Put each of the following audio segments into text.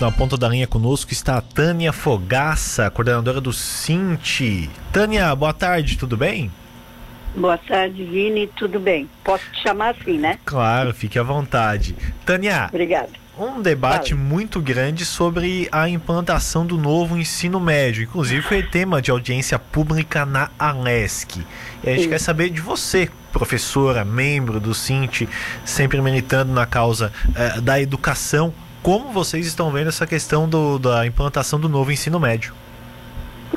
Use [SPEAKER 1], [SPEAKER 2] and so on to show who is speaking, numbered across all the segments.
[SPEAKER 1] Na ponta da linha conosco está a Tânia Fogaça, coordenadora do Cinti. Tânia, boa tarde, tudo bem?
[SPEAKER 2] Boa tarde, Vini, tudo bem? Posso te chamar assim, né?
[SPEAKER 1] Claro, fique à vontade. Tânia,
[SPEAKER 2] Obrigada.
[SPEAKER 1] um debate
[SPEAKER 2] Fala.
[SPEAKER 1] muito grande sobre a implantação do novo ensino médio. Inclusive foi tema de audiência pública na Alesc. E a gente
[SPEAKER 2] Sim.
[SPEAKER 1] quer saber de você, professora, membro do Cinti, sempre militando na causa eh, da educação. Como vocês estão vendo essa questão do- da implantação do novo ensino médio?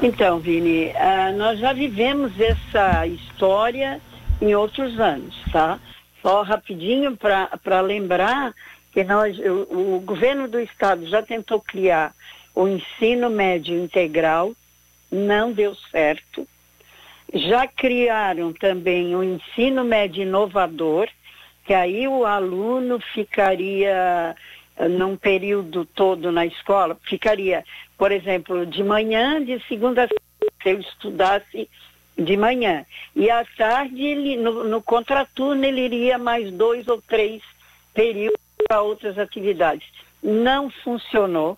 [SPEAKER 2] Então, Vini, ah, nós já vivemos essa história em outros anos, tá? Só rapidinho para lembrar que nós, o, o governo do estado já tentou criar o ensino médio integral, não deu certo. Já criaram também o ensino médio inovador, que aí o aluno ficaria num período todo na escola, ficaria, por exemplo, de manhã, de segunda se eu estudasse de manhã. E à tarde, ele, no, no contraturno, ele iria mais dois ou três períodos para outras atividades. Não funcionou.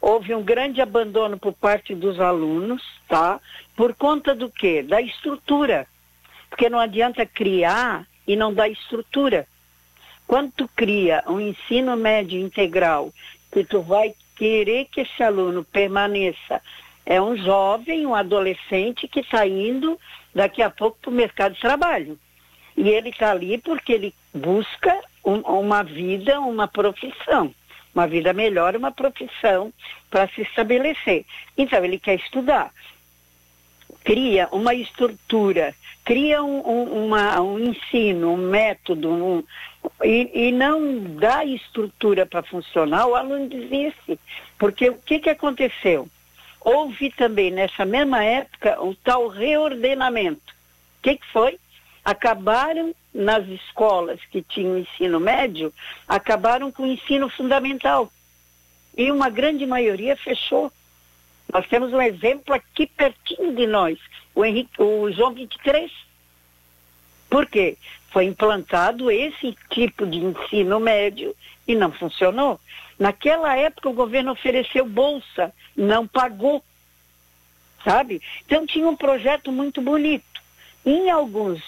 [SPEAKER 2] Houve um grande abandono por parte dos alunos, tá? Por conta do quê? Da estrutura. Porque não adianta criar e não dar estrutura. Quando tu cria um ensino médio integral, que tu vai querer que esse aluno permaneça, é um jovem, um adolescente que está indo daqui a pouco para o mercado de trabalho. E ele está ali porque ele busca um- uma vida, uma profissão. Uma vida melhor, uma profissão para se estabelecer. Então, ele quer estudar cria uma estrutura, cria um, um- uma- um ensino, um método, um- e, e não dá estrutura para funcionar, o aluno desiste. Porque o que, que aconteceu? Houve também, nessa mesma época, o tal reordenamento. O que, que foi? Acabaram nas escolas que tinham ensino médio, acabaram com o ensino fundamental. E uma grande maioria fechou. Nós temos um exemplo aqui pertinho de nós, o, Henrique, o João 23. Por quê? Foi implantado esse tipo de ensino médio e não funcionou. Naquela época o governo ofereceu bolsa, não pagou. Sabe? Então tinha um projeto muito bonito. Em alguns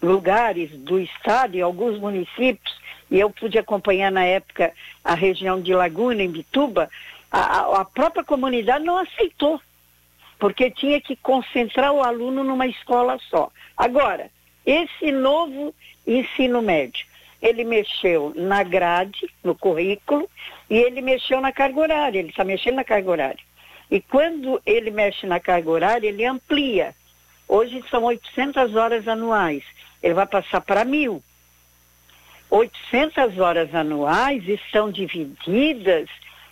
[SPEAKER 2] lugares do estado, em alguns municípios, e eu pude acompanhar na época a região de Laguna, em Bituba, a, a- a própria comunidade não aceitou, porque tinha que concentrar o aluno numa escola só. Agora, esse novo ensino médio, ele mexeu na grade, no currículo, e ele mexeu na carga horária, ele está mexendo na carga horária. E quando ele mexe na carga horária, ele amplia. Hoje são 800 horas anuais, ele vai passar para mil. 800 horas anuais estão divididas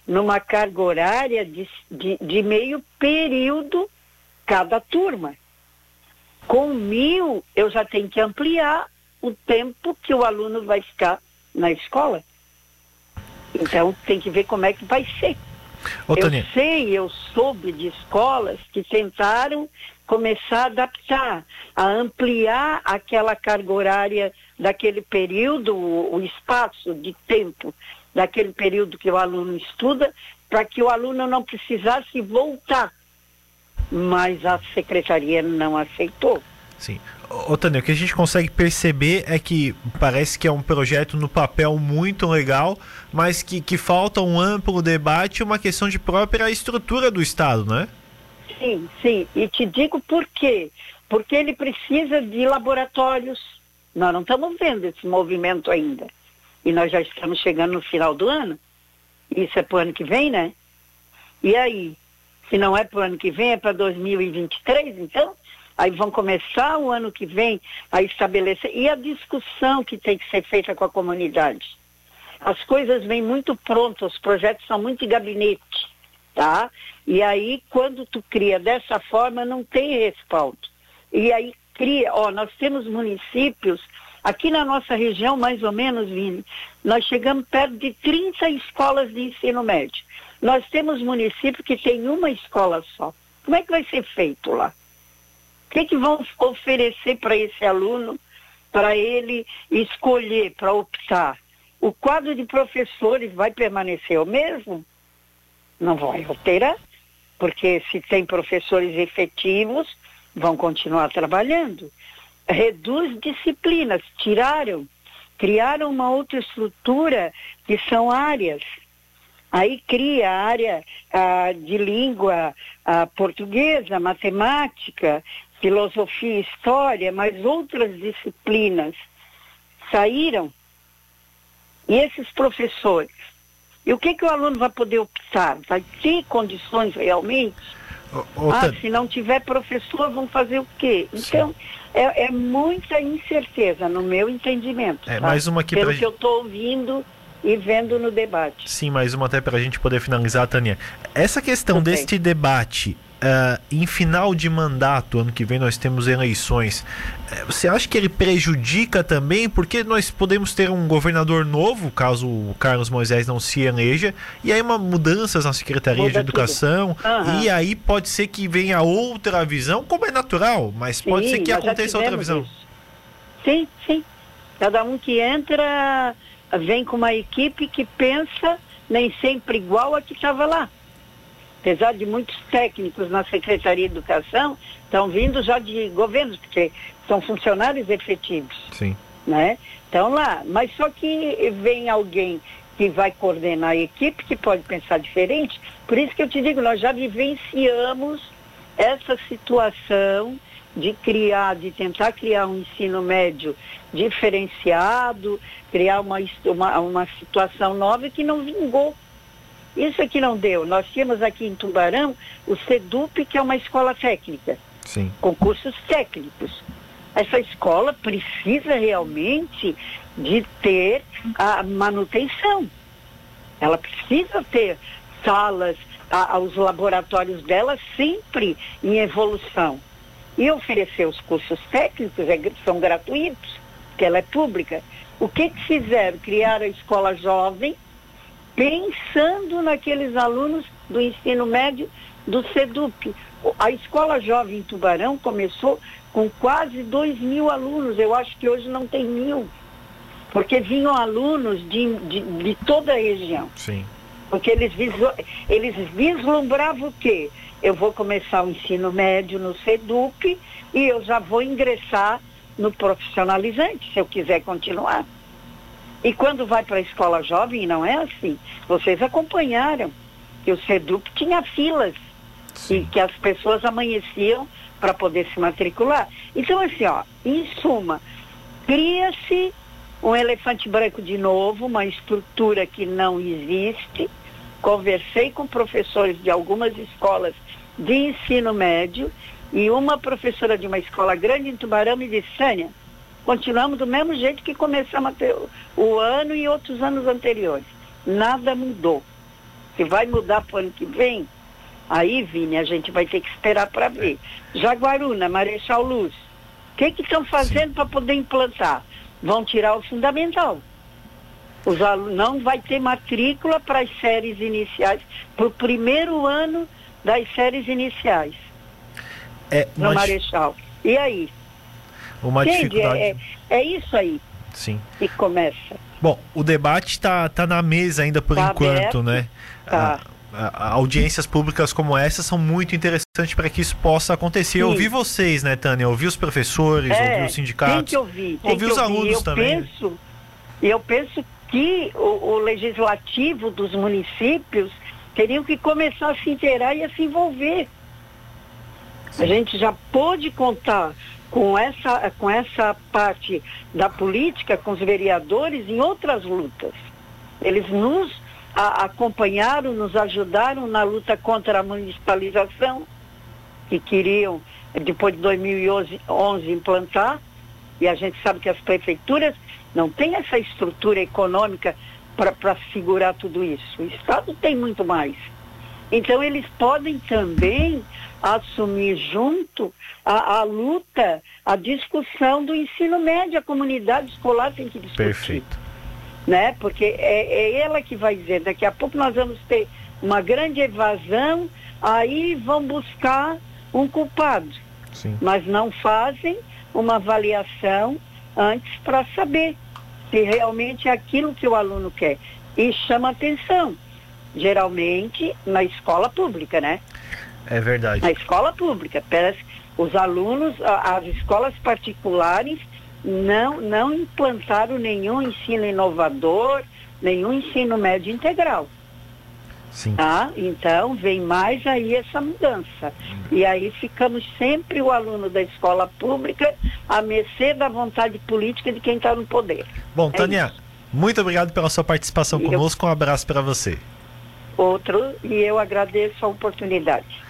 [SPEAKER 2] numa carga horária de, de, de meio período cada turma. Com mil, eu já tenho que ampliar o tempo que o aluno vai ficar na escola. Então, tem que ver como é que vai ser.
[SPEAKER 1] Ô,
[SPEAKER 2] eu
[SPEAKER 1] Tânia,
[SPEAKER 2] sei, eu soube de escolas que tentaram começar a adaptar, a ampliar aquela carga horária daquele período, o, o espaço de tempo daquele período que o aluno estuda, para que o aluno não precisasse voltar. Mas a secretaria não aceitou.
[SPEAKER 1] Sim. Ô, Tânia, o que a gente consegue perceber é que parece que é um projeto no papel muito legal, mas que, que falta um amplo debate e uma questão de própria estrutura do Estado, né?
[SPEAKER 2] Sim, sim. E te digo por quê. Porque ele precisa de laboratórios. Nós não estamos vendo esse movimento ainda. E nós já estamos chegando no final do ano. Isso é para o ano que vem, né? E aí? Se não é para o ano que vem, é para 2023, então? Aí vão começar o ano que vem a estabelecer. E a discussão que tem que ser feita com a comunidade. As coisas vêm muito prontas, os projetos são muito de gabinete, tá? E aí, quando tu cria dessa forma, não tem respaldo. E aí cria, ó, nós temos municípios, aqui na nossa região, mais ou menos, Vini, nós chegamos perto de 30 escolas de ensino médio. Nós temos município que tem uma escola só. Como é que vai ser feito lá? O que, que vão oferecer para esse aluno, para ele escolher, para optar? O quadro de professores vai permanecer o mesmo? não vai alterar, porque se tem professores efetivos, vão continuar trabalhando. Reduz disciplinas, tiraram, criaram uma outra estrutura que são áreas. Aí cria a área ah, de língua ah, portuguesa, matemática, filosofia história, mas outras disciplinas saíram. E esses professores, e o que, que o aluno vai poder optar? Vai ter condições realmente? ah, se não tiver professor, vão fazer o quê? Então, é, é, muita incerteza no meu entendimento.
[SPEAKER 1] É, tá? mais uma aqui
[SPEAKER 2] Pelo pra... que eu estou ouvindo e vendo no debate.
[SPEAKER 1] Sim, mais uma até para a gente poder finalizar, Tânia. Essa questão okay. deste debate Uh, em final de mandato, ano que vem nós temos eleições. Uh, você acha que ele prejudica também? Porque nós podemos ter um governador novo, caso o Carlos Moisés não se eleja, e aí uma mudanças na Secretaria Muda de Educação, uhum. e aí pode ser que venha outra visão, como é natural, mas sim, pode ser que aconteça outra visão. Isso.
[SPEAKER 2] Sim, sim. Cada um que entra vem com uma equipe que pensa nem sempre igual a que estava lá apesar de muitos técnicos na Secretaria de Educação, estão vindo já de governos, porque são funcionários efetivos.
[SPEAKER 1] Sim.
[SPEAKER 2] Né? Estão lá. Mas só que vem alguém que vai coordenar a equipe, que pode pensar diferente. Por isso que eu te digo, nós já vivenciamos essa situação de criar, de tentar criar um ensino médio diferenciado, criar uma, uma, uma situação nova que não vingou. Isso aqui não deu. Nós tínhamos aqui em Tubarão o SEDUP, que é uma escola técnica.
[SPEAKER 1] Sim.
[SPEAKER 2] Com cursos técnicos. Essa escola precisa realmente de ter a manutenção. Ela precisa ter salas, a, os laboratórios dela sempre em evolução. E oferecer os cursos técnicos é, são gratuitos, porque ela é pública. O que, que fizeram? Criaram a escola jovem, pensando naqueles alunos do ensino médio do SEDUP. A Escola Jovem em Tubarão começou com quase 2 mil alunos, eu acho que hoje não tem mil, porque vinham alunos de, de, de toda a região.
[SPEAKER 1] Sim.
[SPEAKER 2] Porque eles, eles vislumbravam o quê? Eu vou começar o ensino médio no SEDUP e eu já vou ingressar no profissionalizante, se eu quiser continuar. E quando vai para a escola jovem, não é assim. Vocês acompanharam que o SEDUP tinha filas Sim. e que as pessoas amanheciam para poder se matricular. Então, assim, ó, em suma, cria-se um elefante branco de novo, uma estrutura que não existe. Conversei com professores de algumas escolas de ensino médio e uma professora de uma escola grande em Tubarão me disse, Sânia, Continuamos do mesmo jeito que começamos o ano e outros anos anteriores. Nada mudou. Se vai mudar para o ano que vem, aí, Vini, a gente vai ter que esperar para ver. Jaguaruna, Marechal Luz, o que estão fazendo para poder implantar? Vão tirar o fundamental. Os alunos, não vai ter matrícula para as séries iniciais, para o primeiro ano das séries iniciais.
[SPEAKER 1] É,
[SPEAKER 2] no Marechal. E aí?
[SPEAKER 1] uma Entende? dificuldade.
[SPEAKER 2] É, é isso aí.
[SPEAKER 1] Sim.
[SPEAKER 2] E começa.
[SPEAKER 1] Bom, o debate está tá na mesa ainda por tá enquanto, aberto, né?
[SPEAKER 2] Tá.
[SPEAKER 1] A, a, audiências públicas como essa são muito interessantes para que isso possa acontecer. Eu ouvi vocês, né, Tânia? Ouvi os professores, é, ouvi os sindicatos. Tem
[SPEAKER 2] que ouvir. Tem
[SPEAKER 1] ouvi
[SPEAKER 2] que
[SPEAKER 1] os
[SPEAKER 2] ouvir.
[SPEAKER 1] alunos
[SPEAKER 2] eu
[SPEAKER 1] também.
[SPEAKER 2] Penso, eu penso que o, o legislativo dos municípios teriam que começar a se inteirar e a se envolver. A gente já pôde contar com essa, com essa parte da política, com os vereadores em outras lutas. Eles nos a, acompanharam, nos ajudaram na luta contra a municipalização, que queriam, depois de 2011, implantar, e a gente sabe que as prefeituras não têm essa estrutura econômica para segurar tudo isso. O Estado tem muito mais. Então, eles podem também assumir junto a, a, luta, a discussão do ensino médio, a comunidade escolar tem que discutir.
[SPEAKER 1] Perfeito.
[SPEAKER 2] Né? Porque é, é ela que vai dizer, daqui a pouco nós vamos ter uma grande evasão, aí vão buscar um culpado.
[SPEAKER 1] Sim.
[SPEAKER 2] Mas não fazem uma avaliação antes para saber se realmente é aquilo que o aluno quer. E chama atenção. geralmente na escola pública, né?
[SPEAKER 1] É verdade.
[SPEAKER 2] Na escola pública. Os alunos, as escolas particulares não, não implantaram nenhum ensino inovador, nenhum ensino médio integral.
[SPEAKER 1] Sim.
[SPEAKER 2] Tá? Então vem mais aí essa mudança. E aí ficamos sempre o aluno da escola pública a mercê da vontade política de quem está no poder.
[SPEAKER 1] Bom, é Tânia, isso. muito obrigado pela sua participação conosco. Eu... Um abraço para você.
[SPEAKER 2] Outro, e eu agradeço a oportunidade.